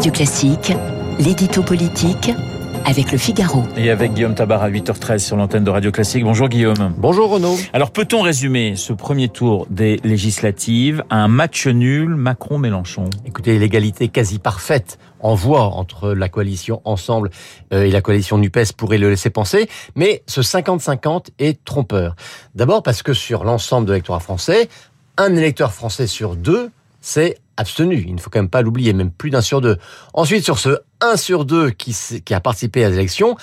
Radio Classique, l'édito politique avec le Figaro. Et avec Guillaume Tabar à 8h13 sur l'antenne de Radio Classique. Bonjour Guillaume. Bonjour Renaud. Alors peut-on résumer ce premier tour des législatives à un match nul Macron-Mélenchon? Écoutez, l'égalité quasi parfaite en voix entre la coalition Ensemble euh, et la coalition NUPES pourrait le laisser penser, mais ce 50-50 est trompeur. D'abord parce que sur l'ensemble de l'électorat français, un électeur français sur deux c'est abstenu. Il ne faut quand même pas l'oublier, même plus d'un sur deux. Ensuite, sur ce 1 sur 2 qui, a participé à l'élection,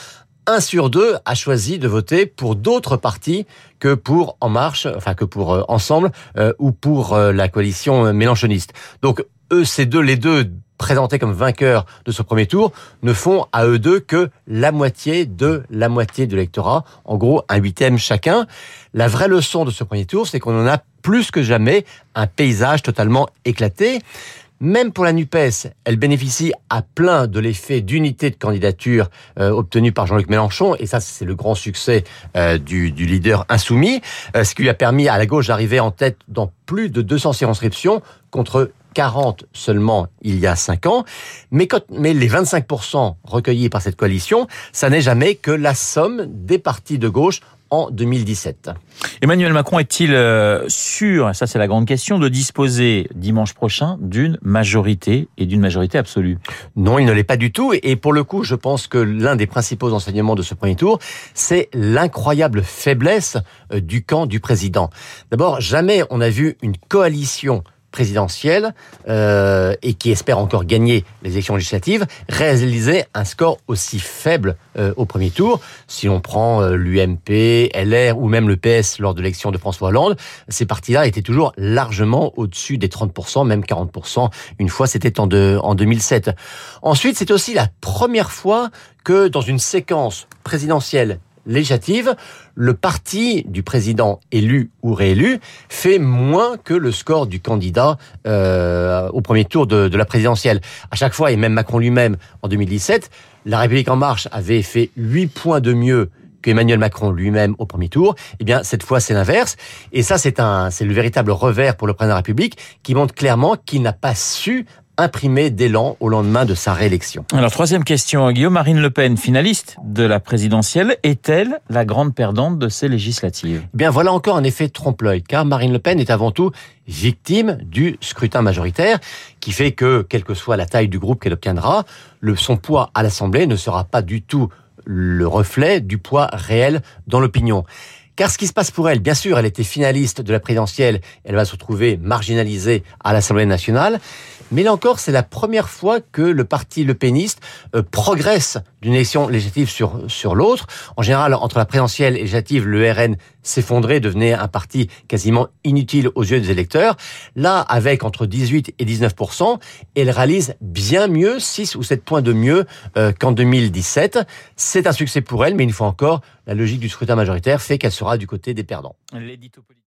1 sur 2 a choisi de voter pour d'autres partis que pour En Marche, enfin que pour euh, Ensemble euh, ou pour euh, la coalition mélanchoniste. Donc eux, ces deux, les deux présentés comme vainqueurs de ce premier tour, ne font à eux deux que la moitié de la moitié de l'électorat, en gros un huitième chacun. La vraie leçon de ce premier tour, c'est qu'on en a plus que jamais un paysage totalement éclaté. Même pour la NUPES, elle bénéficie à plein de l'effet d'unité de candidature euh, obtenu par Jean-Luc Mélenchon, et ça c'est le grand succès euh, du, leader insoumis, euh, ce qui lui a permis à la gauche d'arriver en tête dans plus de 200 circonscriptions contre 40 seulement il y a 5 ans. Mais, mais les 25% recueillis par cette coalition, ça n'est jamais que la somme des partis de gauche en 2017. Emmanuel Macron est-il euh, sûr, ça c'est la grande question, de disposer dimanche prochain d'une majorité et d'une majorité absolue? Non, il ne l'est pas du tout. Et pour le coup, je pense que l'un des principaux enseignements de ce premier tour, c'est l'incroyable faiblesse euh, du camp du président. D'abord, jamais on a vu une coalition présidentielle euh, et qui espère encore gagner les élections législatives, réaliser un score aussi faible euh, au premier tour. Si on prend euh, l'UMP, LR ou même le PS lors de l'élection de François Hollande, ces partis-là étaient toujours largement au-dessus des 30%, même 40%. Une fois, c'était en, en 2007. Ensuite, c'est aussi la première fois que dans une séquence présidentielle législative, le parti du président élu ou réélu fait moins que le score du candidat euh, au premier tour de, de, la présidentielle. À chaque fois, et même Macron lui-même en 2017, la République en marche avait fait 8 points de mieux qu'Emmanuel Macron lui-même au premier tour, eh bien cette fois c'est l'inverse. Et ça c'est un, c'est le véritable revers pour le président de la République qui montre clairement qu'il n'a pas su imprimé d'élan au lendemain de sa réélection. Alors troisième question, Guillaume Marine Le Pen, finaliste de la présidentielle, est-elle la grande perdante de ces législatives? Eh Bien voilà encore un effet trompe-l'œil, car Marine Le Pen est avant tout victime du scrutin majoritaire, qui fait que, quelle que soit la taille du groupe qu'elle obtiendra, le, son poids à l'Assemblée ne sera pas du tout le reflet du poids réel dans l'opinion. Car ce qui se passe pour elle, bien sûr, elle était finaliste de la présidentielle, elle va se retrouver marginalisée à l'Assemblée nationale, mais là encore, c'est la première fois que le parti Le Péniste euh, progresse d'une élection législative sur, sur l'autre. En général, entre la présidentielle et législative, le RN s'effondrait, devenait un parti quasiment inutile aux yeux des électeurs. Là, avec entre 18 et 19% elle réalise bien mieux, 6 ou 7 points de mieux euh, qu'en 2017. C'est un succès pour elle, mais une fois encore, la logique du scrutin majoritaire fait qu'elle sera du côté des perdants.